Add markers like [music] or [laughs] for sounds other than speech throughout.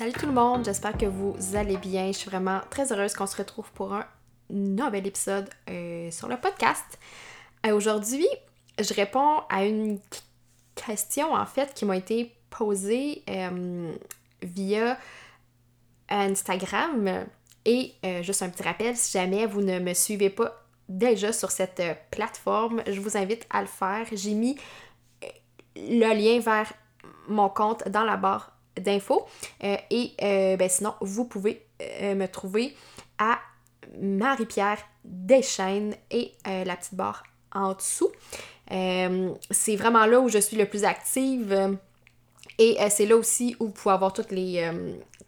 Salut tout le monde, j'espère que vous allez bien. Je suis vraiment très heureuse qu'on se retrouve pour un nouvel épisode euh, sur le podcast. Euh, aujourd'hui, je réponds à une question en fait qui m'a été posée euh, via Instagram. Et juste un petit rappel, si jamais vous ne me suivez pas déjà sur cette plateforme, je vous invite à le faire. J'ai mis le lien vers mon compte dans la barre d'infos. Euh, et euh, ben, sinon, vous pouvez euh, me trouver à Marie-Pierre Deschaines et la petite barre en dessous. c'est vraiment là où je suis le plus active. Et c'est là aussi où vous pouvez avoir toutes les,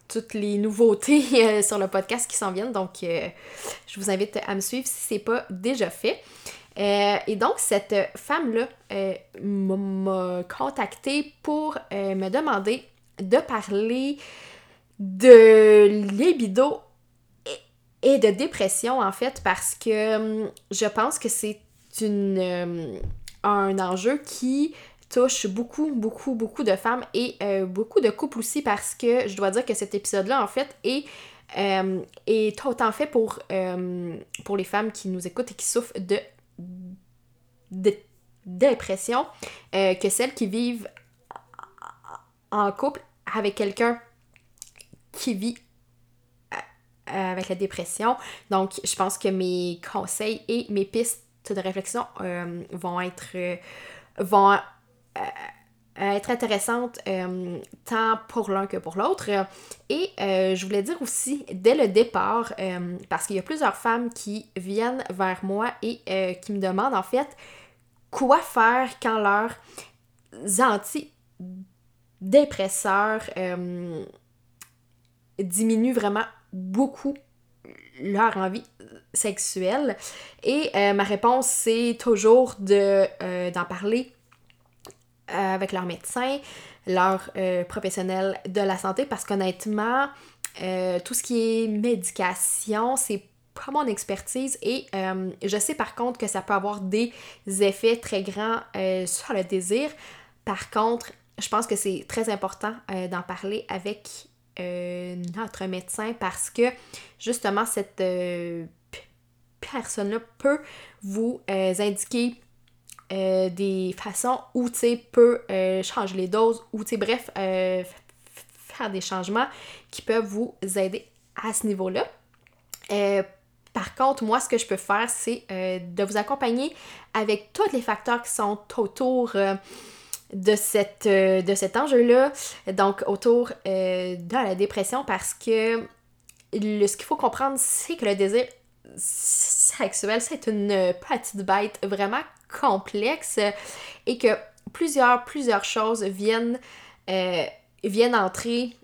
toutes les nouveautés [laughs] sur le podcast qui s'en viennent. Donc, je vous invite à me suivre si ce n'est pas déjà fait. et donc, cette femme-là m'a contacté pour me demander de parler de libido et de dépression, en fait, parce que hum, je pense que c'est hum, un enjeu qui touche beaucoup, beaucoup, beaucoup de femmes et euh, beaucoup de couples aussi parce que je dois dire que cet épisode-là, en fait, est, hum, autant fait pour, pour les femmes qui nous écoutent et qui souffrent de, de dépression euh, que celles qui vivent en couple avec quelqu'un qui vit euh, avec la dépression. Donc, je pense que mes conseils et mes pistes de réflexion euh, vont être euh, vont être intéressantes tant pour l'un que pour l'autre. Et je voulais dire aussi, dès le départ, parce qu'il y a plusieurs femmes qui viennent vers moi et qui me demandent en fait quoi faire quand leurs anti-dépresseurs diminuent vraiment beaucoup leur envie sexuelle. Et euh, ma réponse, c'est toujours de, euh, d'en parler euh, avec leur médecin, leur professionnel de la santé, parce qu'honnêtement, tout ce qui est médication, c'est pas mon expertise et je sais par contre que ça peut avoir des effets très grands sur le désir. Par contre, je pense que c'est très important d'en parler avec euh, notre médecin parce que justement cette euh, personne-là peut vous euh, indiquer des façons où tu peut changer les doses ou tu bref faire des changements qui peuvent vous aider à ce niveau-là. par contre, moi, ce que je peux faire, c'est de vous accompagner avec tous les facteurs qui sont autour euh, de cet enjeu-là, donc autour euh, de la dépression, parce que ce qu'il faut comprendre, c'est que le désir sexuel, c'est une petite bête vraiment complexe et que plusieurs, plusieurs choses viennent, euh, viennent entrer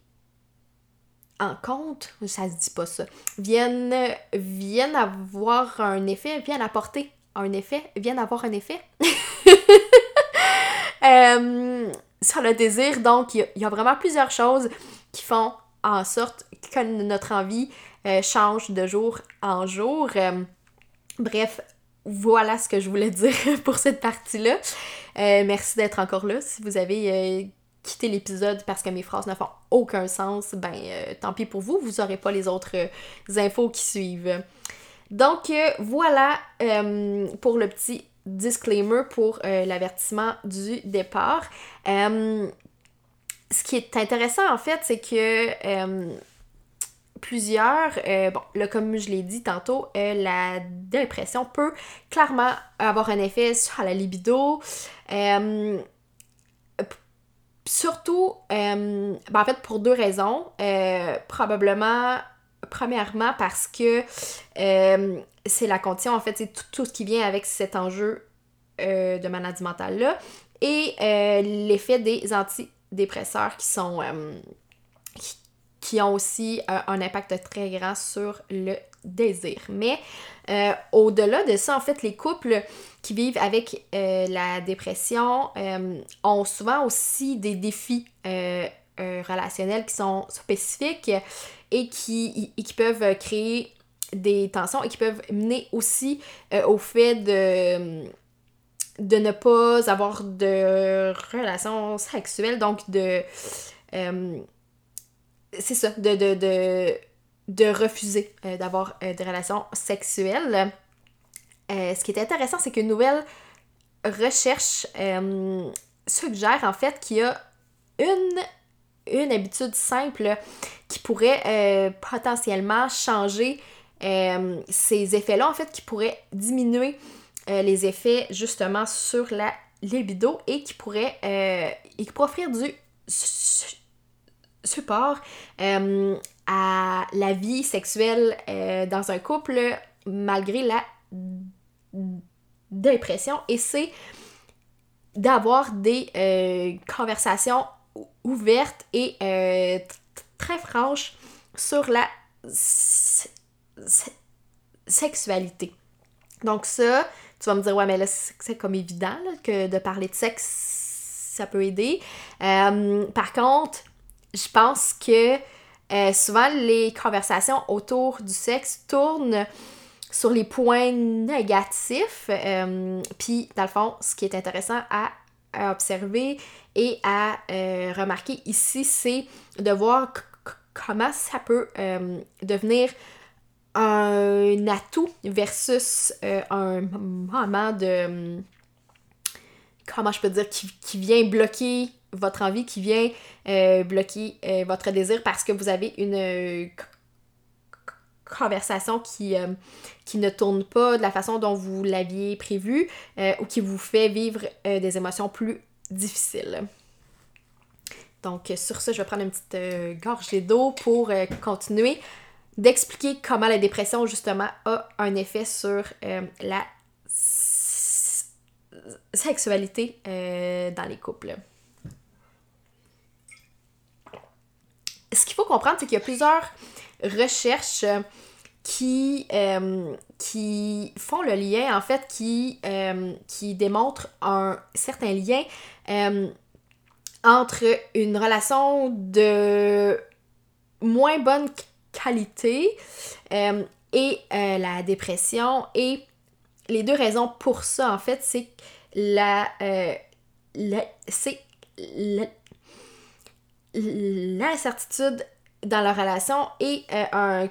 en compte, ça se dit pas ça, viennent, viennent avoir un effet, viennent apporter un effet, viennent avoir un effet. [laughs] Euh, sur le désir, donc, il y, a vraiment plusieurs choses qui font en sorte que notre envie euh, change de jour en jour. Euh, bref, voilà ce que je voulais [laughs] dire pour cette partie-là. merci d'être encore là. Si vous avez quitté l'épisode parce que mes phrases ne font aucun sens, ben tant pis pour vous, vous n'aurez pas les autres infos qui suivent. Donc voilà pour le petit disclaimer pour euh, l'avertissement du départ. Euh, ce qui est intéressant en fait, c'est que euh, plusieurs, bon, là comme je l'ai dit tantôt, la dépression peut clairement avoir un effet sur la libido. surtout, ben, en fait, pour deux raisons. probablement premièrement parce que c'est la condition, en fait, c'est tout, ce qui vient avec cet enjeu euh, de maladie mentale-là. Et euh, l'effet des antidépresseurs qui sont, qui ont aussi un impact très grand sur le désir. Mais au-delà de ça, en fait, les couples qui vivent avec la dépression ont souvent aussi des défis relationnels qui sont spécifiques et qui peuvent créer des tensions et qui peuvent mener aussi euh, au fait de, de ne pas avoir de relations sexuelles, donc de... Euh, c'est ça, de, de, de, refuser euh, d'avoir des relations sexuelles. ce qui est intéressant, c'est qu'une nouvelle recherche suggère en fait qu'il y a une une habitude simple qui pourrait potentiellement changer euh, ces effets-là, en fait, qui pourraient diminuer euh, les effets justement sur la libido et qui pourraient, euh, et qui offrir du support à la vie sexuelle dans un couple malgré la dépression. Et c'est d'avoir des conversations ouvertes et très franches sur la sexualité. Donc ça, tu vas me dire, ouais, mais là, c'est comme évident que de parler de sexe, ça peut aider. Euh, par contre, je pense que euh, souvent les conversations autour du sexe tournent sur les points négatifs. Euh, puis, dans le fond, ce qui est intéressant à, observer et à remarquer ici, c'est de voir comment ça peut devenir un atout versus euh, un moment de. Comment je peux dire, qui, vient bloquer votre envie, qui vient euh, bloquer euh, votre désir parce que vous avez une conversation qui, qui ne tourne pas de la façon dont vous l'aviez prévu ou qui vous fait vivre des émotions plus difficiles. Donc, sur ce, je vais prendre une petite gorgée d'eau pour continuer d'expliquer comment la dépression, justement, a un effet sur euh, la sexualité euh, dans les couples. Ce qu'il faut comprendre, c'est qu'il y a plusieurs recherches qui, euh, qui font le lien, en fait, qui, qui démontrent un certain lien entre une relation de moins bonne qualité euh, et euh, la dépression. Et les deux raisons pour ça, en fait, c'est la, euh, la c'est l'incertitude dans la relation et un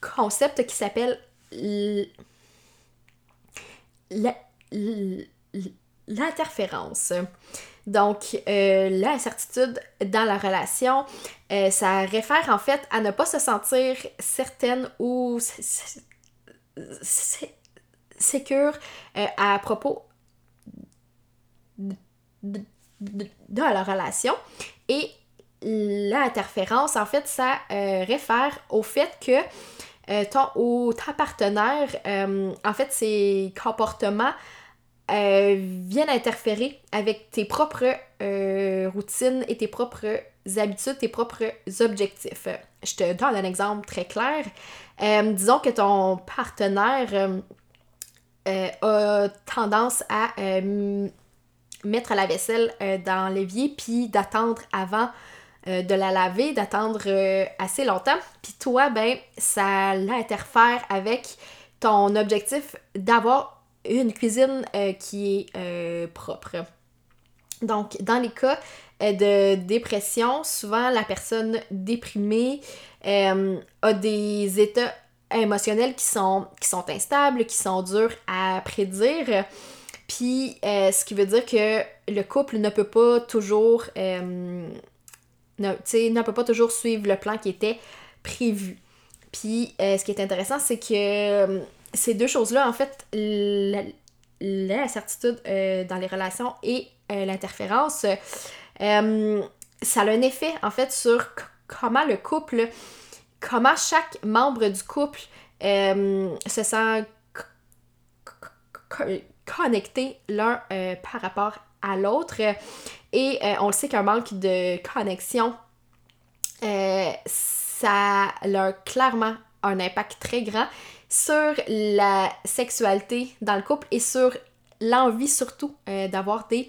concept qui s'appelle l'interférence. Donc, euh, l'incertitude dans la relation, euh, ça réfère en fait à ne pas se sentir certaine ou sécure euh, à propos de, la relation. Et l'interférence, en fait, ça réfère au fait que ton ou ta partenaire, en fait, ses comportements euh, viennent interférer avec tes propres euh, routines et tes propres habitudes, tes propres objectifs. Je te donne un exemple très clair. Euh, disons que ton partenaire a tendance à mettre la vaisselle dans l'évier puis d'attendre avant de la laver, d'attendre assez longtemps. Puis toi, ben, ça l'interfère avec ton objectif d'avoir une cuisine euh, qui est euh, propre. Donc, dans les cas euh, de dépression, souvent la personne déprimée a des états émotionnels qui sont, qui sont instables, qui sont durs à prédire. Puis, ce qui veut dire que le couple ne peut pas toujours, ne, ne peut pas toujours suivre le plan qui était prévu. Puis, ce qui est intéressant, c'est que ces deux choses-là, en fait, l'incertitude euh, dans les relations et euh, l'interférence, euh, ça a un effet, en fait, sur comment le couple, comment chaque membre du couple se sent connecté l'un par rapport à l'autre. Et on le sait qu'un manque de connexion, ça a clairement un impact très grand sur la sexualité dans le couple et sur l'envie surtout euh, d'avoir des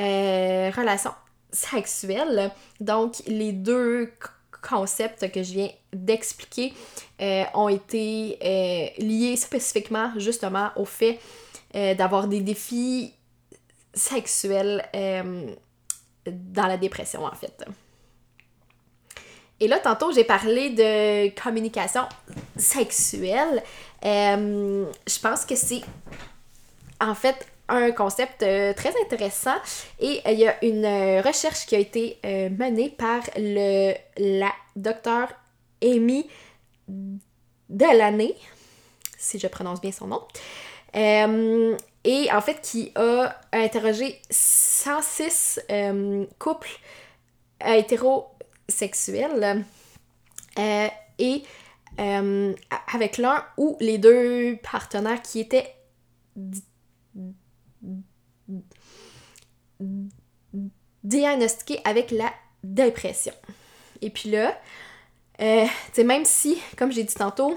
euh, relations sexuelles. Donc les deux concepts que je viens d'expliquer euh, ont été liés spécifiquement justement au fait d'avoir des défis sexuels dans la dépression en fait. Et là, tantôt, j'ai parlé de communication sexuelle. Euh, je pense que c'est en fait un concept euh, très intéressant et euh, il y a une recherche qui a été menée par le, la docteure Amy Delaney, si je prononce bien son nom. et en fait, qui a interrogé 106 couples hétéro sexuel euh, et euh, avec l'un ou les deux partenaires qui étaient diagnostiqués avec la dépression. Et puis là, euh, même si, comme j'ai dit tantôt,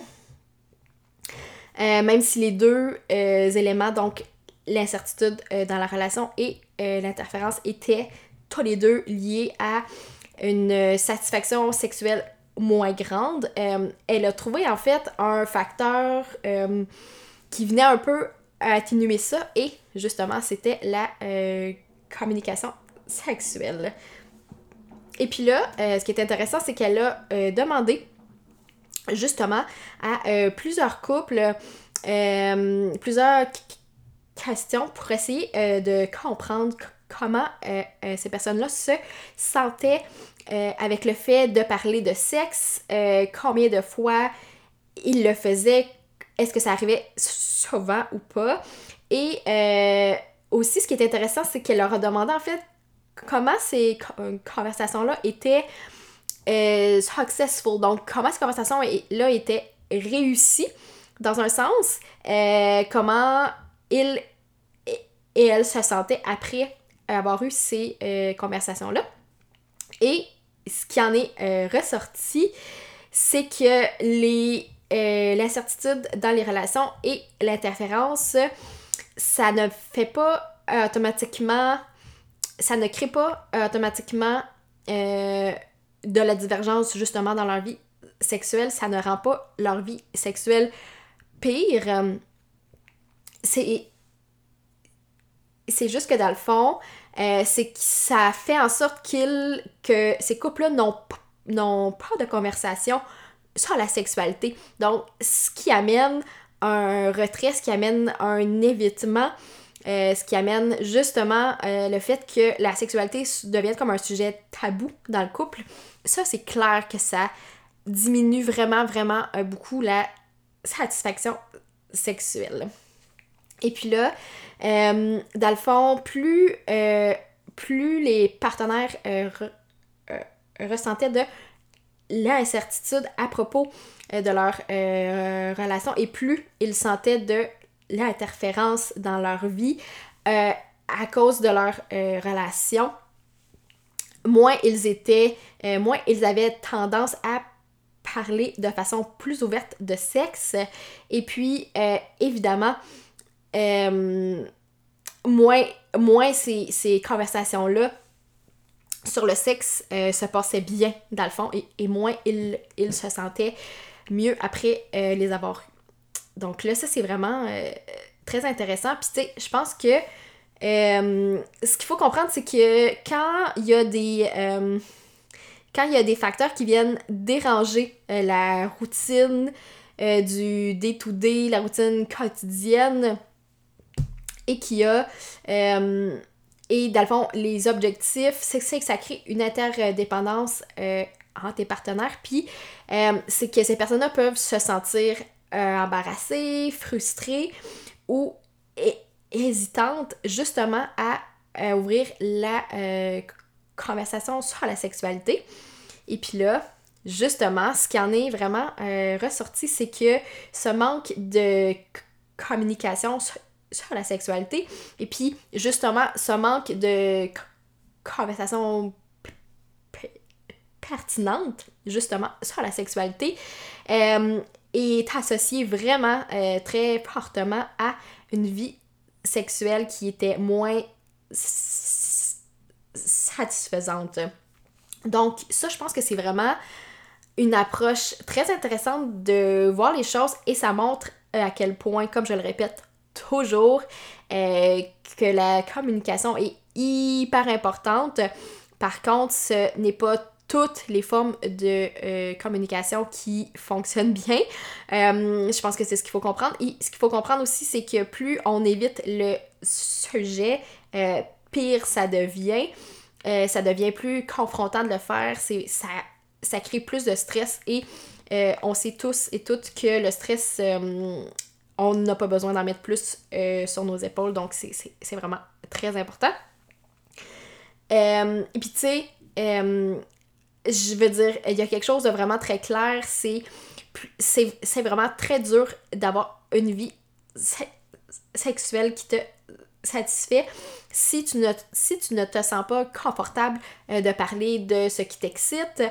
même si les deux éléments, donc l'incertitude dans la relation et l'interférence, étaient tous les deux liés à une satisfaction sexuelle moins grande, euh, elle a trouvé en fait un facteur euh, qui venait un peu atténuer ça et justement c'était la euh, communication sexuelle. Et puis là, ce qui est intéressant, c'est qu'elle a demandé justement à plusieurs couples plusieurs questions pour essayer de comprendre comment euh, euh, ces personnes-là se sentaient euh, avec le fait de parler de sexe, combien de fois ils le faisaient, est-ce que ça arrivait souvent ou pas. Et aussi, ce qui est intéressant, c'est qu'elle leur a demandé en fait comment ces conversations-là étaient successful. Donc, comment ces conversations-là étaient réussies dans un sens, comment ils et elles se sentaient après avoir eu ces euh, conversations-là. Et ce qui en est euh, ressorti, c'est que les euh, l'incertitude dans les relations et l'interférence, ça ne fait pas automatiquement, ça ne crée pas automatiquement de la divergence justement dans leur vie sexuelle, ça ne rend pas leur vie sexuelle pire. C'est c'est juste que dans le fond, euh, c'est que ça fait en sorte qu'ils que ces couples-là n'ont pas de conversation sur la sexualité. Donc, ce qui amène un retrait, ce qui amène un évitement, euh, ce qui amène justement euh, le fait que la sexualité devienne comme un sujet tabou dans le couple. Ça, c'est clair que ça diminue vraiment, vraiment beaucoup la satisfaction sexuelle. Et puis là, euh, dans le fond, plus, euh, plus les partenaires euh, ressentaient de l'incertitude à propos de leur relation et plus ils sentaient de l'interférence dans leur vie à cause de leur relation, moins ils étaient, moins ils avaient tendance à parler de façon plus ouverte de sexe. Et puis, évidemment, euh, moins, moins ces, conversations-là sur le sexe euh, se passaient bien, dans le fond, et, moins ils, se sentaient mieux après euh, les avoir Donc là, ça, c'est vraiment très intéressant. Puis, tu sais, je pense que ce qu'il faut comprendre, c'est que quand il y a des quand il y a des facteurs qui viennent déranger la routine du day-to-day, la routine quotidienne, et qui a. Euh, et dans le fond, les objectifs, c'est que ça crée une interdépendance euh, entre tes partenaires. Puis euh, c'est que ces personnes-là peuvent se sentir embarrassées, frustrées ou hésitantes justement à ouvrir la conversation sur la sexualité. Et puis là, justement, ce qui en est vraiment ressorti, c'est que ce manque de communication sur la sexualité. Et puis, justement, ce manque de conversation pertinente, justement, sur la sexualité, euh, est associée vraiment euh, très fortement à une vie sexuelle qui était moins satisfaisante. Donc, ça, je pense que c'est vraiment une approche très intéressante de voir les choses et ça montre à quel point, comme je le répète toujours, euh, que la communication est hyper importante. Par contre, ce n'est pas toutes les formes de euh, communication qui fonctionnent bien. Euh, je pense que c'est ce qu'il faut comprendre. Et ce qu'il faut comprendre aussi, c'est que plus on évite le sujet, pire ça devient. ça devient plus confrontant de le faire. C'est, ça, ça crée plus de stress et on sait tous et toutes que le stress, on n'a pas besoin d'en mettre plus euh, sur nos épaules, donc c'est vraiment très important. Euh, et puis tu sais, euh, je veux dire, il y a quelque chose de vraiment très clair, c'est c'est vraiment très dur d'avoir une vie sexuelle qui te satisfait si tu ne, si tu ne te sens pas confortable de parler de ce qui t'excite,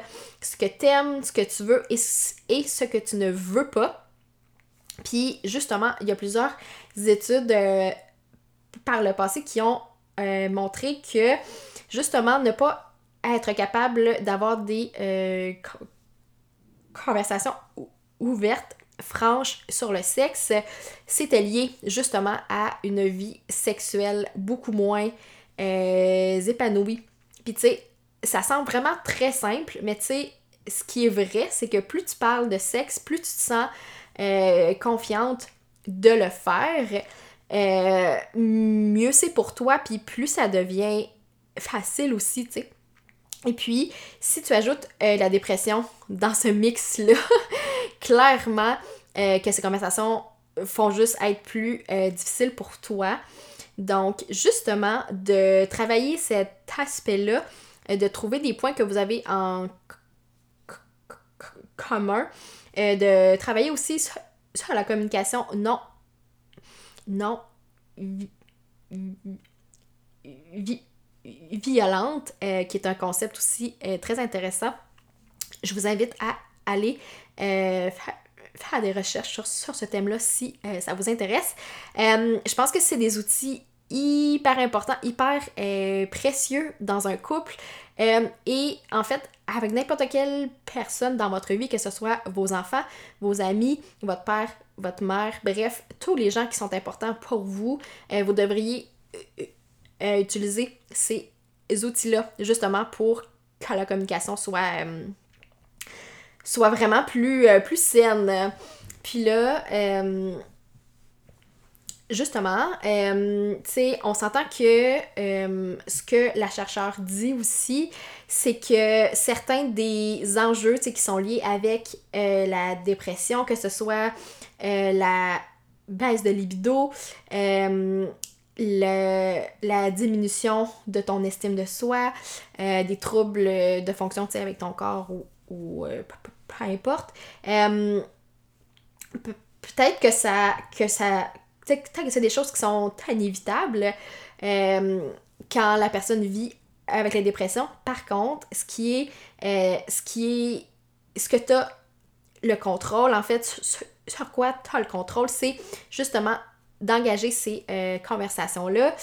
ce que tu aimes, ce que tu veux et, et ce que tu ne veux pas. Puis justement, il y a plusieurs études euh, par le passé qui ont euh, montré que justement ne pas être capable d'avoir des euh, conversations ouvertes, franches sur le sexe, c'était lié justement à une vie sexuelle beaucoup moins épanouie. Puis tu sais, ça semble vraiment très simple, mais tu sais, ce qui est vrai, c'est que plus tu parles de sexe, plus tu te sens euh, confiante de le faire, euh, mieux c'est pour toi, puis plus ça devient facile aussi, tu sais. Et puis, si tu ajoutes euh, la dépression dans ce mix-là, [laughs] clairement que ces conversations font juste être plus difficiles pour toi. Donc, justement, de travailler cet aspect-là, de trouver des points que vous avez en commun, de travailler aussi sur, la communication non, non violente, euh, qui est un concept aussi euh, très intéressant. Je vous invite à aller faire des recherches sur, sur ce thème-là si ça vous intéresse. je pense que c'est des outils hyper importants, hyper précieux dans un couple. et en fait, avec n'importe quelle personne dans votre vie, que ce soit vos enfants, vos amis, votre père, votre mère, bref, tous les gens qui sont importants pour vous, euh, vous devriez euh, euh, utiliser ces outils-là justement pour que la communication soit, soit vraiment plus, plus saine. Puis là, Justement, euh, on s'entend que euh, ce que la chercheur dit aussi, c'est que certains des enjeux qui sont liés avec euh, la dépression, que ce soit la baisse de libido, la diminution de ton estime de soi, des troubles de fonction avec ton corps ou, ou peu importe, peut-être que ça, que ça c'est des choses qui sont inévitables euh, quand la personne vit avec la dépression. Par contre, ce qui est, euh, ce qui est, ce que tu as le contrôle, en fait, sur, quoi tu as le contrôle, c'est justement d'engager ces euh, conversations-là.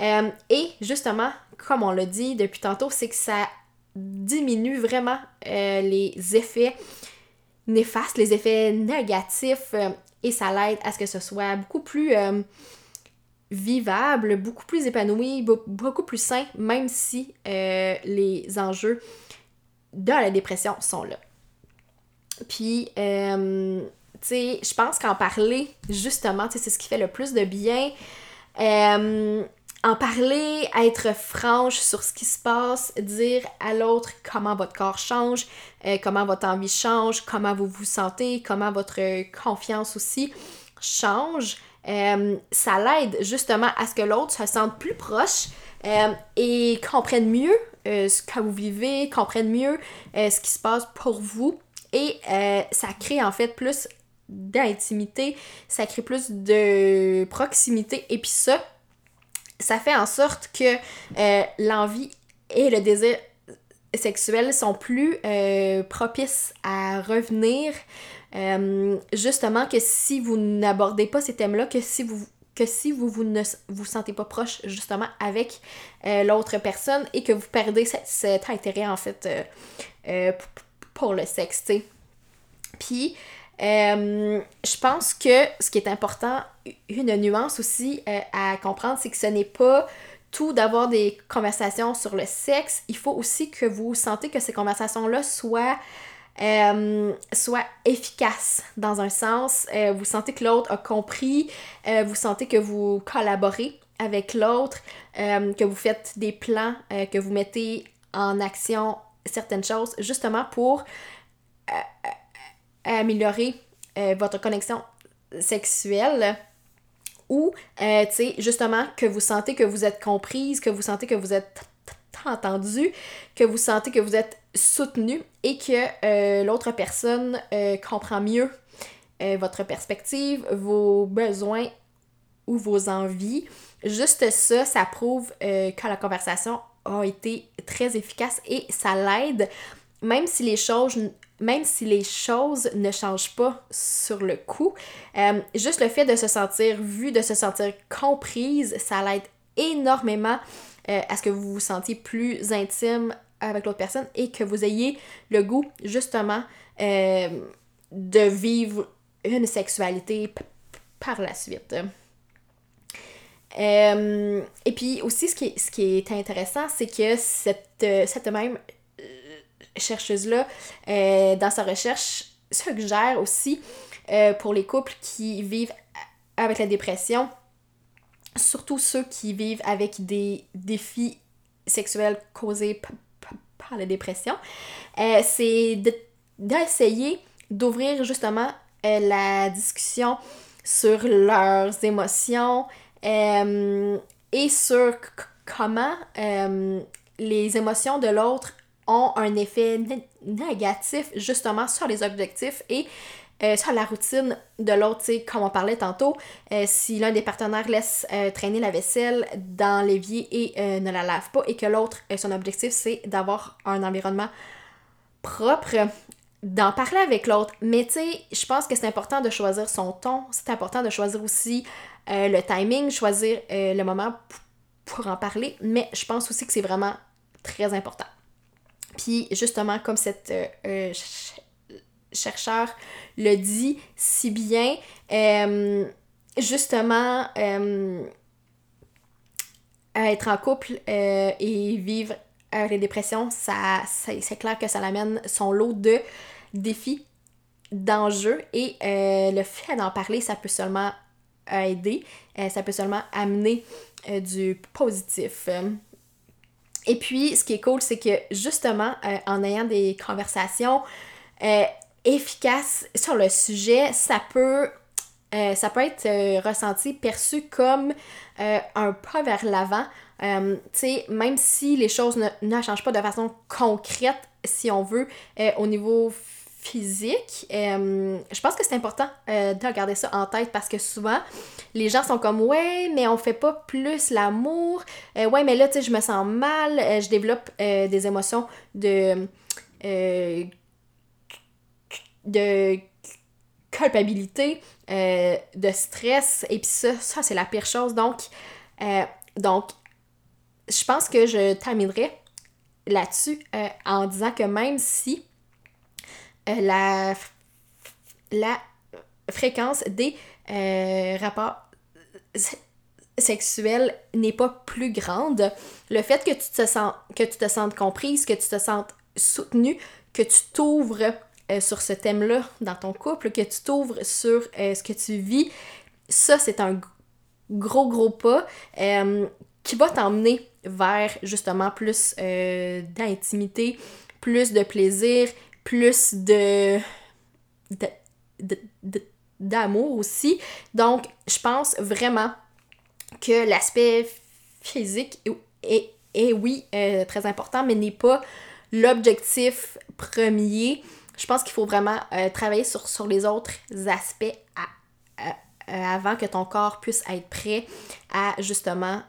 et justement, comme on l'a dit depuis tantôt, c'est que ça diminue vraiment les effets néfastes, les effets négatifs et ça l'aide à ce que ce soit beaucoup plus euh, vivable, beaucoup plus épanoui, beaucoup plus sain, même si euh, les enjeux de la dépression sont là. Puis, euh, tu sais, je pense qu'en parler, justement, c'est ce qui fait le plus de bien en parler, être franche sur ce qui se passe, dire à l'autre comment votre corps change, euh, comment votre envie change, comment vous vous sentez, comment votre confiance aussi change. Euh, ça l'aide justement à ce que l'autre se sente plus proche euh, et comprenne mieux ce que vous vivez, comprenne mieux ce qui se passe pour vous. Et ça crée en fait plus d'intimité, ça crée plus de proximité. Et puis ça, ça fait en sorte que euh, l'envie et le désir sexuels sont plus propices à revenir. justement que si vous n'abordez pas ces thèmes-là, que si vous que si vous, vous ne vous sentez pas proche justement avec l'autre personne et que vous perdez cet, intérêt en fait pour le sexe, sais. Puis, euh, je pense que ce qui est important, une nuance aussi euh, à comprendre, c'est que ce n'est pas tout d'avoir des conversations sur le sexe. Il faut aussi que vous sentez que ces conversations-là soient, euh, soient efficaces dans un sens. vous sentez que l'autre a compris, vous sentez que vous collaborez avec l'autre, que vous faites des plans, que vous mettez en action certaines choses justement pour améliorer euh, votre connexion sexuelle ou, euh, tu sais, justement, que vous sentez que vous êtes comprise, que vous sentez que vous êtes entendu, que vous sentez que vous êtes soutenu et que euh, l'autre personne comprend mieux votre perspective, vos besoins ou vos envies. Juste ça, ça prouve que la conversation a été très efficace et ça l'aide, même si les choses même si les choses ne changent pas sur le coup, euh, juste le fait de se sentir vue, de se sentir comprise, ça l'aide énormément euh, à ce que vous vous sentiez plus intime avec l'autre personne et que vous ayez le goût justement euh, de vivre une sexualité par la suite. et puis aussi, ce qui est, intéressant, c'est que cette même chercheuse-là, euh, dans sa recherche, suggère aussi euh, pour les couples qui vivent avec la dépression, surtout ceux qui vivent avec des défis sexuels causés par la dépression, euh, c'est d'essayer d'ouvrir justement la discussion sur leurs émotions et sur comment les émotions de l'autre ont un effet négatif justement sur les objectifs et euh, sur la routine de l'autre, comme on parlait tantôt, euh, si l'un des partenaires laisse euh, traîner la vaisselle dans l'évier et ne la lave pas, et que l'autre, son objectif, c'est d'avoir un environnement propre, d'en parler avec l'autre. Mais tu sais, je pense que c'est important de choisir son ton, c'est important de choisir aussi le timing, choisir le moment pour en parler, mais je pense aussi que c'est vraiment très important. Puis justement, comme cette euh, euh, chercheur le dit si bien, euh, justement, être en couple et vivre les dépressions, ça, c'est clair que ça l'amène son lot de défis, d'enjeux et le fait d'en parler, ça peut seulement aider, ça peut seulement amener du positif. Et puis, ce qui est cool, c'est que justement, euh, en ayant des conversations euh, efficaces sur le sujet, ça peut, euh, ça peut être ressenti, perçu comme un pas vers l'avant. tu sais, même si les choses ne, ne, changent pas de façon concrète, si on veut, au niveau physique, euh, je pense que c'est important euh, de regarder ça en tête parce que souvent, les gens sont comme Ouais, mais on fait pas plus l'amour. Euh, ouais, mais là, tu sais, je me sens mal. je développe des émotions de. de culpabilité, de stress. Et puis ça, ça c'est la pire chose. Donc, donc je pense que je terminerai là-dessus en disant que même si la, la fréquence des euh, rapports sexuels n'est pas plus grande. Le fait que tu te sens que tu te sentes comprise, que tu te sentes soutenue, que tu t'ouvres euh, sur ce thème-là dans ton couple, que tu t'ouvres sur ce que tu vis, ça c'est un gros gros pas qui va t'emmener vers justement plus d'intimité, plus de plaisir, plus de, d'amour aussi. Donc, je pense vraiment que l'aspect physique est, oui euh, très important, mais n'est pas l'objectif premier. Je pense qu'il faut vraiment euh, travailler sur, sur les autres aspects euh, avant que ton corps puisse être prêt à justement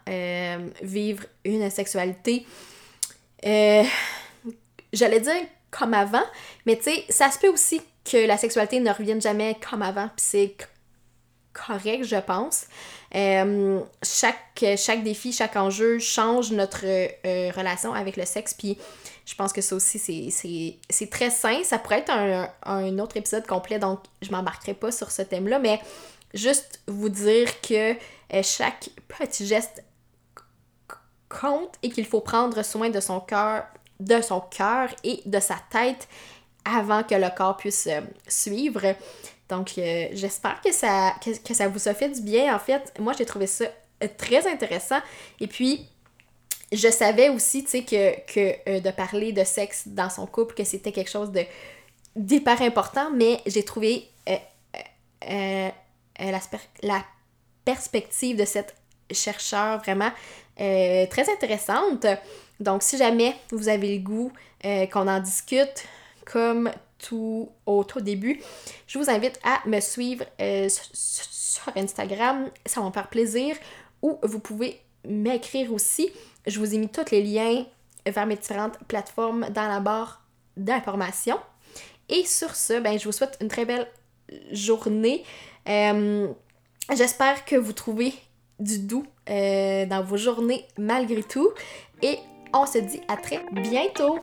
vivre une sexualité j'allais dire comme avant, mais tu sais, ça se peut aussi que la sexualité ne revienne jamais comme avant, puis c'est correct, je pense. Euh, chaque, chaque défi, chaque enjeu change notre euh, relation avec le sexe, puis je pense que ça aussi, c'est très sain. Ça pourrait être un, un autre épisode complet, donc je m'embarquerai pas sur ce thème-là, mais juste vous dire que euh, chaque petit geste compte et qu'il faut prendre soin de son cœur, de son cœur et de sa tête avant que le corps puisse euh, suivre. Donc, euh, j'espère que ça, vous a fait du bien. En fait, moi, j'ai trouvé ça très intéressant. Et puis, je savais aussi, tu sais, que, de parler de sexe dans son couple, que c'était quelque chose de d'hyper important, mais j'ai trouvé la, la perspective de cette chercheur vraiment euh, très intéressante. Donc, si jamais vous avez le goût euh, qu'on en discute, comme tout au tout début, je vous invite à me suivre euh, sur Instagram. Ça va me faire plaisir. Ou vous pouvez m'écrire aussi. Je vous ai mis tous les liens vers mes différentes plateformes dans la barre d'informations. Et sur ce, ben, je vous souhaite une très belle journée. J'espère que vous trouvez du doux euh, dans vos journées malgré tout. Et on se dit à très bientôt!